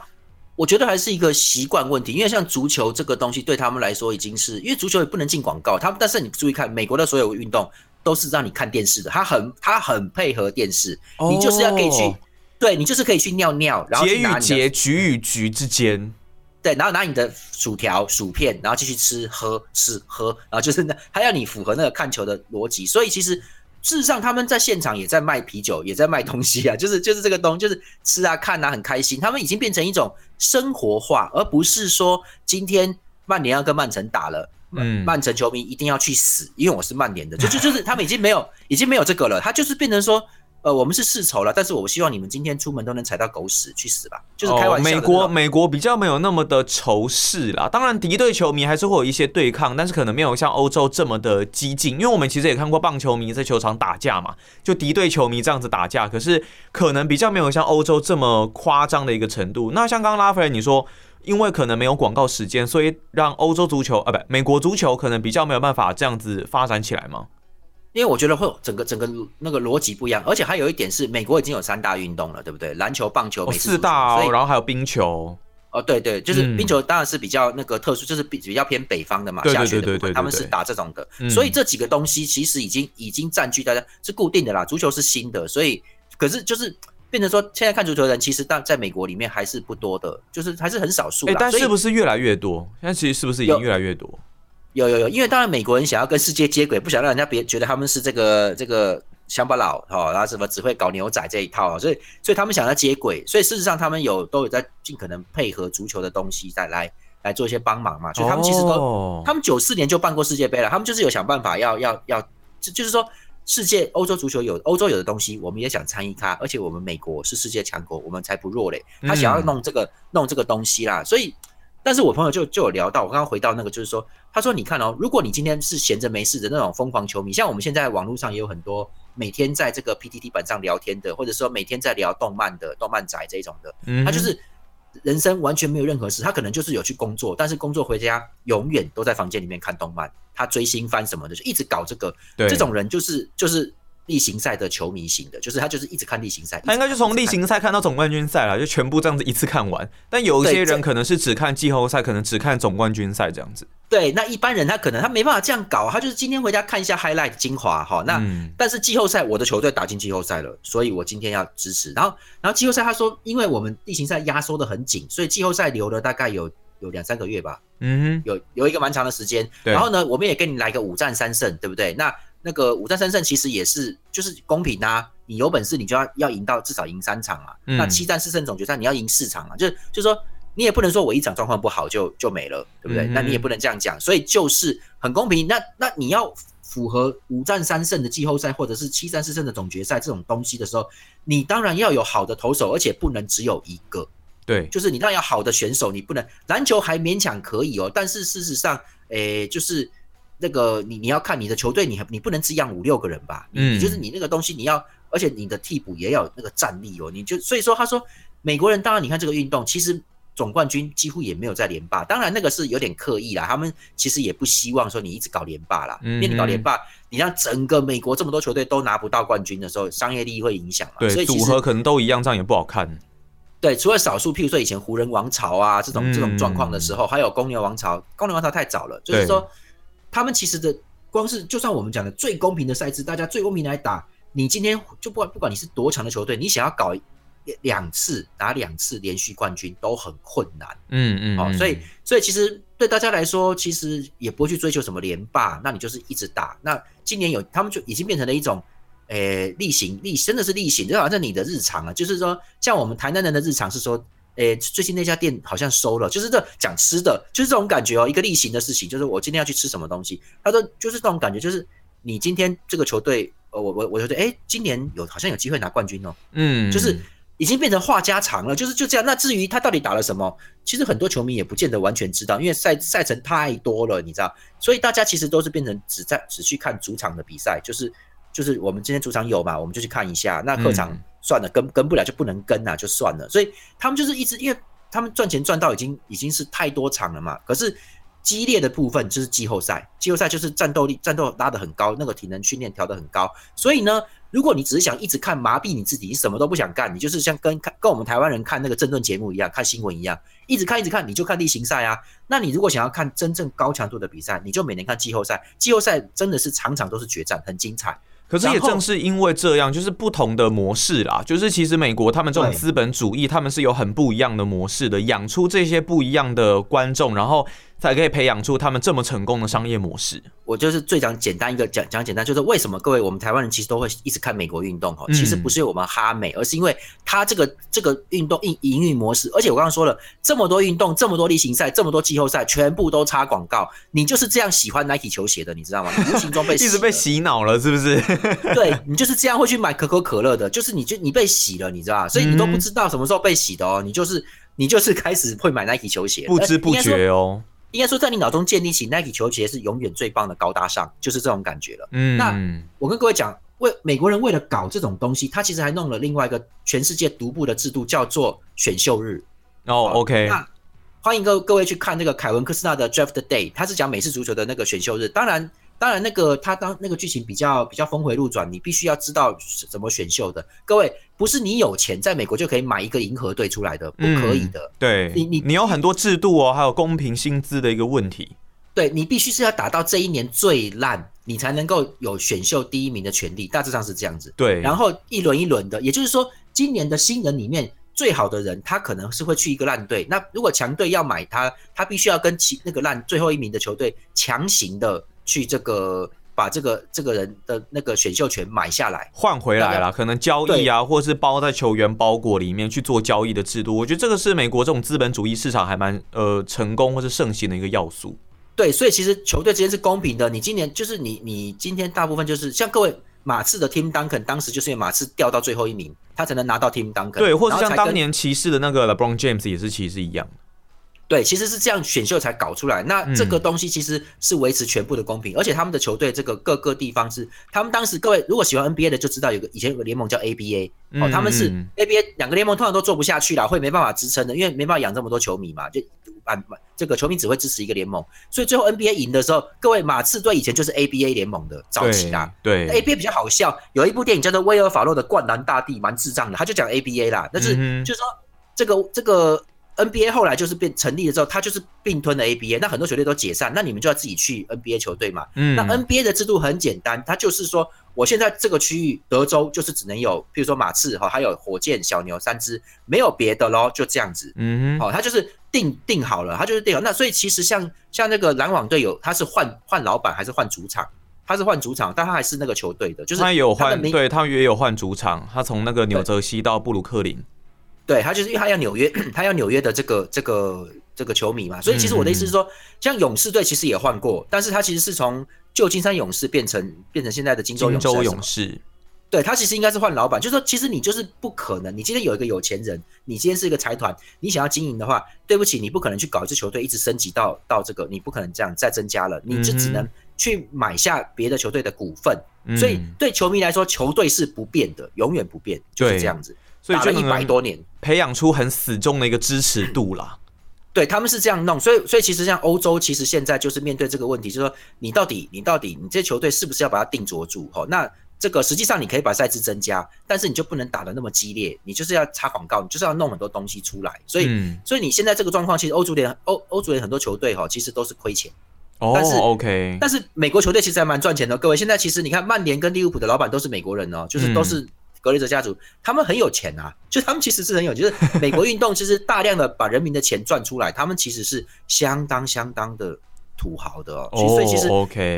我觉得还是一个习惯问题，因为像足球这个东西对他们来说已经是，因为足球也不能进广告，他们但是你注意看，美国的所有运动都是让你看电视的，他很他很配合电视，你就是要可以去。对你就是可以去尿尿，然后节与节、局与局之间，对，然后拿你的薯条、薯片，然后继续吃、喝、吃、喝，然后就是那还要你符合那个看球的逻辑。所以其实事实上他们在现场也在卖啤酒，也在卖东西啊，就是就是这个东，就是吃啊、看啊，很开心。他们已经变成一种生活化，而不是说今天曼联要跟曼城打了，嗯，曼城球迷一定要去死，因为我是曼联的，就就就是他们已经没有已经没有这个了，他就是变成说。呃，我们是世仇了，但是我希望你们今天出门都能踩到狗屎去死吧，就是开玩笑。美国美国比较没有那么的仇视啦，当然敌对球迷还是会有一些对抗，但是可能没有像欧洲这么的激进，因为我们其实也看过棒球迷在球场打架嘛，就敌对球迷这样子打架，可是可能比较没有像欧洲这么夸张的一个程度。那像刚刚拉斐尔你说，因为可能没有广告时间，所以让欧洲足球啊，不，美国足球可能比较没有办法这样子发展起来吗？因为我觉得会整个整个那个逻辑不一样，而且还有一点是，美国已经有三大运动了，对不对？篮球、棒球、四大，然后还有冰球。哦，对对，就是冰球当然是比较那个特殊，就是比比较偏北方的嘛，下雪的部分，他们是打这种的。所以这几个东西其实已经已经占据大家是固定的啦。足球是新的，所以可是就是变成说，现在看足球的人其实但在美国里面还是不多的，就是还是很少数。但是不是越来越多？现在其实是不是已经越来越多？有有有，因为当然美国人想要跟世界接轨，不想让人家别觉得他们是这个这个乡巴佬哈，然后什么只会搞牛仔这一套，所以所以他们想要接轨，所以事实上他们有都有在尽可能配合足球的东西再来来做一些帮忙嘛，所以他们其实都他们九四年就办过世界杯了，他们就是有想办法要要要，就就是说世界欧洲足球有欧洲有的东西，我们也想参与它，而且我们美国是世界强国，我们才不弱嘞，他想要弄这个弄这个东西啦，所以。但是我朋友就就有聊到，我刚刚回到那个，就是说，他说，你看哦，如果你今天是闲着没事的那种疯狂球迷，像我们现在网络上也有很多每天在这个 PTT 板上聊天的，或者说每天在聊动漫的动漫宅这种的，他就是人生完全没有任何事，他可能就是有去工作，但是工作回家永远都在房间里面看动漫，他追星番什么的，就一直搞这个，这种人就是就是。例行赛的球迷型的，就是他就是一直看例行赛，他应该就从例行赛看到总冠军赛了，就全部这样子一次看完。但有一些人可能是只看季后赛，可能只看总冠军赛这样子。对，那一般人他可能他没办法这样搞，他就是今天回家看一下 highlight 精华哈。那但是季后赛我的球队打进季后赛了，所以我今天要支持。然后然后季后赛他说，因为我们例行赛压缩的很紧，所以季后赛留了大概有有两三个月吧。嗯，有有一个蛮长的时间。然后呢，我们也跟你来个五战三胜，对不对？那那个五战三胜其实也是就是公平啊，你有本事你就要要赢到至少赢三场啊。那七战四胜总决赛你要赢四场啊，就就说你也不能说我一场状况不好就就没了，对不对？那你也不能这样讲，所以就是很公平。那那你要符合五战三胜的季后赛或者是七战四胜的总决赛这种东西的时候，你当然要有好的投手，而且不能只有一个。对，就是你当然要好的选手，你不能篮球还勉强可以哦，但是事实上诶，就是那个你你要看你的球队，你你不能只养五六个人吧？嗯，就是你那个东西你要，而且你的替补也要那个战力哦。你就所以说，他说美国人当然你看这个运动，其实总冠军几乎也没有在连霸，当然那个是有点刻意啦。他们其实也不希望说你一直搞连霸啦，因为你搞连霸，你让整个美国这么多球队都拿不到冠军的时候，商业利益会影响嘛。对，所以组合可能都一样，这样也不好看。对，除了少数，譬如说以前湖人王朝啊这种这种状况的时候，还有公牛王朝。公牛王朝太早了，就是说他们其实的光是就算我们讲的最公平的赛制，大家最公平来打，你今天就不管不管你是多强的球队，你想要搞两次拿两次连续冠军都很困难。嗯嗯，好，所以所以其实对大家来说，其实也不会去追求什么连霸，那你就是一直打。那今年有他们就已经变成了一种。诶，例行例真的是例行，就好像你的日常啊，就是说，像我们台南人的日常是说，诶，最近那家店好像收了，就是这讲吃的，就是这种感觉哦，一个例行的事情，就是我今天要去吃什么东西，他说就是这种感觉，就是你今天这个球队，呃，我我我觉得，诶，今年有好像有机会拿冠军哦，嗯，就是已经变成话家常了，就是就这样。那至于他到底打了什么，其实很多球迷也不见得完全知道，因为赛赛程太多了，你知道，所以大家其实都是变成只在只去看主场的比赛，就是。就是我们今天主场有嘛，我们就去看一下。那客场算了，跟跟不了就不能跟啊，就算了。所以他们就是一直，因为他们赚钱赚到已经已经是太多场了嘛。可是激烈的部分就是季后赛，季后赛就是战斗力战斗拉得很高，那个体能训练调得很高。所以呢，如果你只是想一直看麻痹你自己，你什么都不想干，你就是像跟看跟我们台湾人看那个政论节目一样，看新闻一样，一直看一直看，你就看例行赛啊。那你如果想要看真正高强度的比赛，你就每年看季后赛。季后赛真的是场场都是决战，很精彩。可是也正是因为这样，就是不同的模式啦。就是其实美国他们这种资本主义，他们是有很不一样的模式的，养出这些不一样的观众，然后。才可以培养出他们这么成功的商业模式。我就是最讲简单一个讲讲简单，就是为什么各位我们台湾人其实都会一直看美国运动哈，其实不是因为我们哈美，而是因为它这个这个运动营营运模式。而且我刚刚说了，这么多运动，这么多例行赛，这么多季后赛，全部都插广告。你就是这样喜欢 Nike 球鞋的，你知道吗？无形中被 一直被洗脑了，是不是？对你就是这样会去买可口可乐的，就是你就你被洗了，你知道所以你都不知道什么时候被洗的哦，你就是你就是开始会买 Nike 球鞋，不知不觉哦。应该说，在你脑中建立起 Nike 球鞋是永远最棒的高大上，就是这种感觉了。嗯，那我跟各位讲，为美国人为了搞这种东西，他其实还弄了另外一个全世界独步的制度，叫做选秀日。哦，OK。那欢迎各各位去看那个凯文科斯纳的 Draft Day，他是讲美式足球的那个选秀日。当然。当然，那个他当那个剧情比较比较峰回路转，你必须要知道怎么选秀的。各位，不是你有钱在美国就可以买一个银河队出来的，不可以的。对，你你你有很多制度哦，还有公平薪资的一个问题。对你必须是要打到这一年最烂，你才能够有选秀第一名的权利，大致上是这样子。对，然后一轮一轮的，也就是说，今年的新人里面最好的人，他可能是会去一个烂队。那如果强队要买他，他必须要跟其那个烂最后一名的球队强行的。去这个把这个这个人的那个选秀权买下来换回来了，可能交易啊，或是包在球员包裹里面去做交易的制度，我觉得这个是美国这种资本主义市场还蛮呃成功或是盛行的一个要素。对，所以其实球队之间是公平的。你今年就是你你今天大部分就是像各位马刺的 Tim Duncan，当时就是因为马刺掉到最后一名，他才能拿到 Tim Duncan。对，或者像当年骑士的那个 LeBron James 也是骑士一样。对，其实是这样选秀才搞出来。那这个东西其实是维持全部的公平，而且他们的球队这个各个地方是，他们当时各位如果喜欢 NBA 的就知道有个以前有个联盟叫 ABA 哦，他们是 ABA 两个联盟通常都做不下去了，会没办法支撑的，因为没办法养这么多球迷嘛，就啊这个球迷只会支持一个联盟，所以最后 NBA 赢的时候，各位马刺队以前就是 ABA 联盟的早期啦。对，ABA 比较好笑，有一部电影叫做《威尔法洛的灌篮大帝》，蛮智障的，他就讲 ABA 啦，但是就是说这个这个。NBA 后来就是变成立了之后，它就是并吞了 ABA，那很多球队都解散，那你们就要自己去 NBA 球队嘛。嗯，那 NBA 的制度很简单，它就是说，我现在这个区域德州就是只能有，譬如说马刺哈，还有火箭、小牛三支，没有别的喽，就这样子。嗯哼，好，它就是定定好了，它就是定好。那所以其实像像那个篮网队有，他是换换老板还是换主场？他是换主场，但他还是那个球队的，就是他有换，对他也有换主场，他从那个纽泽西到布鲁克林。对他就是因为他要纽约，他要纽约的这个这个这个球迷嘛，所以其实我的意思是说，像勇士队其实也换过，但是他其实是从旧金山勇士变成变成现在的金州勇士。对他其实应该是换老板，就是说，其实你就是不可能。你今天有一个有钱人，你今天是一个财团，你想要经营的话，对不起，你不可能去搞一支球队一直升级到到这个，你不可能这样再增加了，你就只能去买下别的球队的股份。所以对球迷来说，球队是不变的，永远不变，就是这样子。所以就一百多年，培养出很死忠的一个支持度啦。对他们是这样弄，所以所以其实像欧洲，其实现在就是面对这个问题，就是说你到底你到底你这球队是不是要把它定着住？哈，那这个实际上你可以把赛制增加，但是你就不能打的那么激烈，你就是要插广告，你就是要弄很多东西出来。所以所以你现在这个状况，其实欧足联欧欧足联很多球队哈，其实都是亏钱。哦，OK。但是美国球队其实还蛮赚钱的，各位。现在其实你看曼联跟利物浦的老板都是美国人哦，就是都是。格雷泽家族，他们很有钱啊，就他们其实是很有，就是美国运动其实大量的把人民的钱赚出来，他们其实是相当相当的土豪的哦。所以其实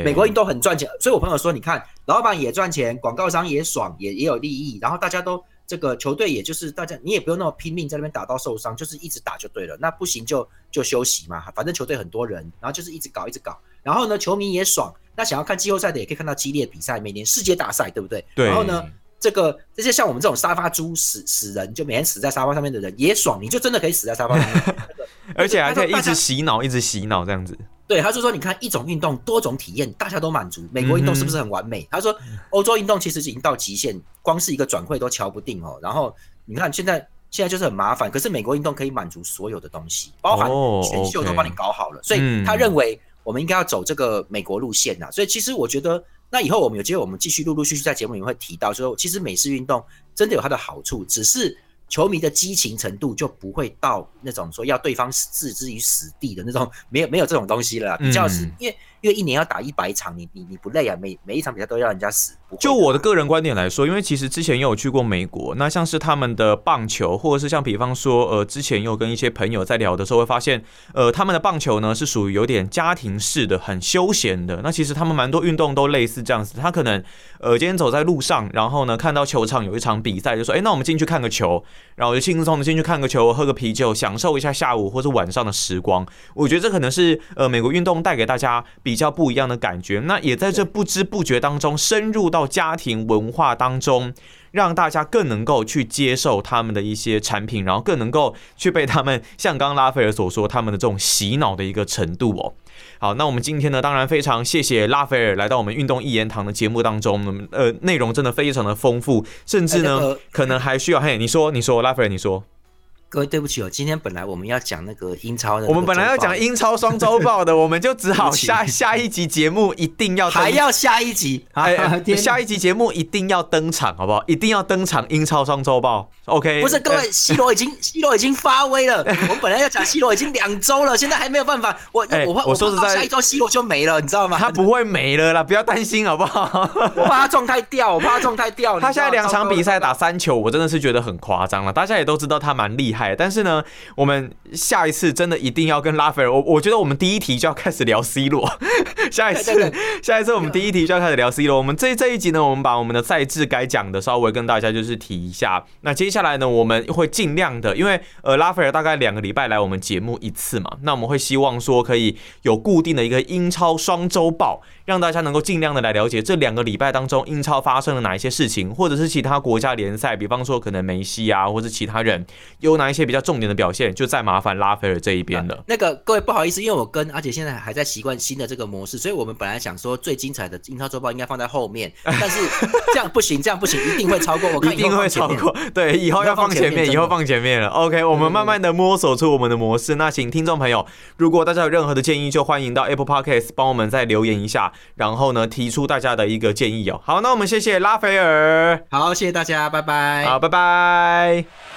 美国运动很赚钱，所以我朋友说，你看老板也赚钱，广告商也爽，也也有利益，然后大家都这个球队也就是大家，你也不用那么拼命在那边打到受伤，就是一直打就对了。那不行就就休息嘛，反正球队很多人，然后就是一直搞一直搞，然后呢球迷也爽，那想要看季后赛的也可以看到激烈比赛，每年世界大赛对不对？对。然后呢？这个这些像我们这种沙发猪死死人，就每天死在沙发上面的人也爽，你就真的可以死在沙发上面，而且还可以一直洗脑，一直洗脑这样子。对，他就说你看一种运动多种体验，大家都满足。美国运动是不是很完美？他说欧洲运动其实已经到极限，光是一个转会都瞧不定哦。然后你看现在现在就是很麻烦，可是美国运动可以满足所有的东西，包含选秀都帮你搞好了，所以他认为我们应该要走这个美国路线呐。所以其实我觉得。那以后我们有机会，我们继续陆陆续续在节目里面会提到，说其实美式运动真的有它的好处，只是球迷的激情程度就不会到那种说要对方置之于死地的那种，没有没有这种东西了，比较是因为。因为一年要打一百场，你你你不累啊？每每一场比赛都要人家死。就我的个人观点来说，因为其实之前也有去过美国，那像是他们的棒球，或者是像比方说，呃，之前有跟一些朋友在聊的时候，会发现，呃，他们的棒球呢是属于有点家庭式的，很休闲的。那其实他们蛮多运动都类似这样子，他可能，呃，今天走在路上，然后呢看到球场有一场比赛，就说，哎，那我们进去看个球，然后我就轻松的进去看个球，喝个啤酒，享受一下下午或者晚上的时光。我觉得这可能是呃美国运动带给大家比较不一样的感。感觉那也在这不知不觉当中深入到家庭文化当中，让大家更能够去接受他们的一些产品，然后更能够去被他们像刚刚拉斐尔所说他们的这种洗脑的一个程度哦。好，那我们今天呢，当然非常谢谢拉斐尔来到我们运动一言堂的节目当中，呃，内容真的非常的丰富，甚至呢，可能还需要嘿，你说，你说，拉斐尔，你说。各位对不起哦，今天本来我们要讲那个英超的，我们本来要讲英超双周报的，我们就只好 下下一集节目一定要还要下一集，下一集节目一定要登场，好不好？一定要登场英超双周报，OK？不是，各位，C 罗已经 C 罗已经发威了，我们本来要讲 C 罗已经两周了，现在还没有办法，我我怕我说实在，下一周 C 罗就没了，你知道吗？他不会没了啦，不要担心，好不好？我怕他状态掉，我怕他状态掉。他现在两场比赛打三球，我真的是觉得很夸张了。大家也都知道他蛮厉害，但是呢。我们下一次真的一定要跟拉斐尔，我我觉得我们第一题就要开始聊 C 罗。下一次，下一次我们第一题就要开始聊 C 罗。我们这这一集呢，我们把我们的赛制该讲的稍微跟大家就是提一下。那接下来呢，我们会尽量的，因为呃拉斐尔大概两个礼拜来我们节目一次嘛，那我们会希望说可以有固定的一个英超双周报，让大家能够尽量的来了解这两个礼拜当中英超发生了哪一些事情，或者是其他国家联赛，比方说可能梅西啊，或者其他人有哪一些比较重点的表。表现就再麻烦拉斐尔这一边了。那个各位不好意思，因为我跟阿姐现在还在习惯新的这个模式，所以我们本来想说最精彩的英超周报应该放在后面，但是 这样不行，这样不行，一定会超过。我一定会超过。对，以后要放前面，以后放前面了。OK，我们慢慢的摸索出我们的模式。那请听众朋友，如果大家有任何的建议，就欢迎到 Apple Podcast 帮我们再留言一下，然后呢提出大家的一个建议哦。好，那我们谢谢拉斐尔。好，谢谢大家，拜拜。好，拜拜。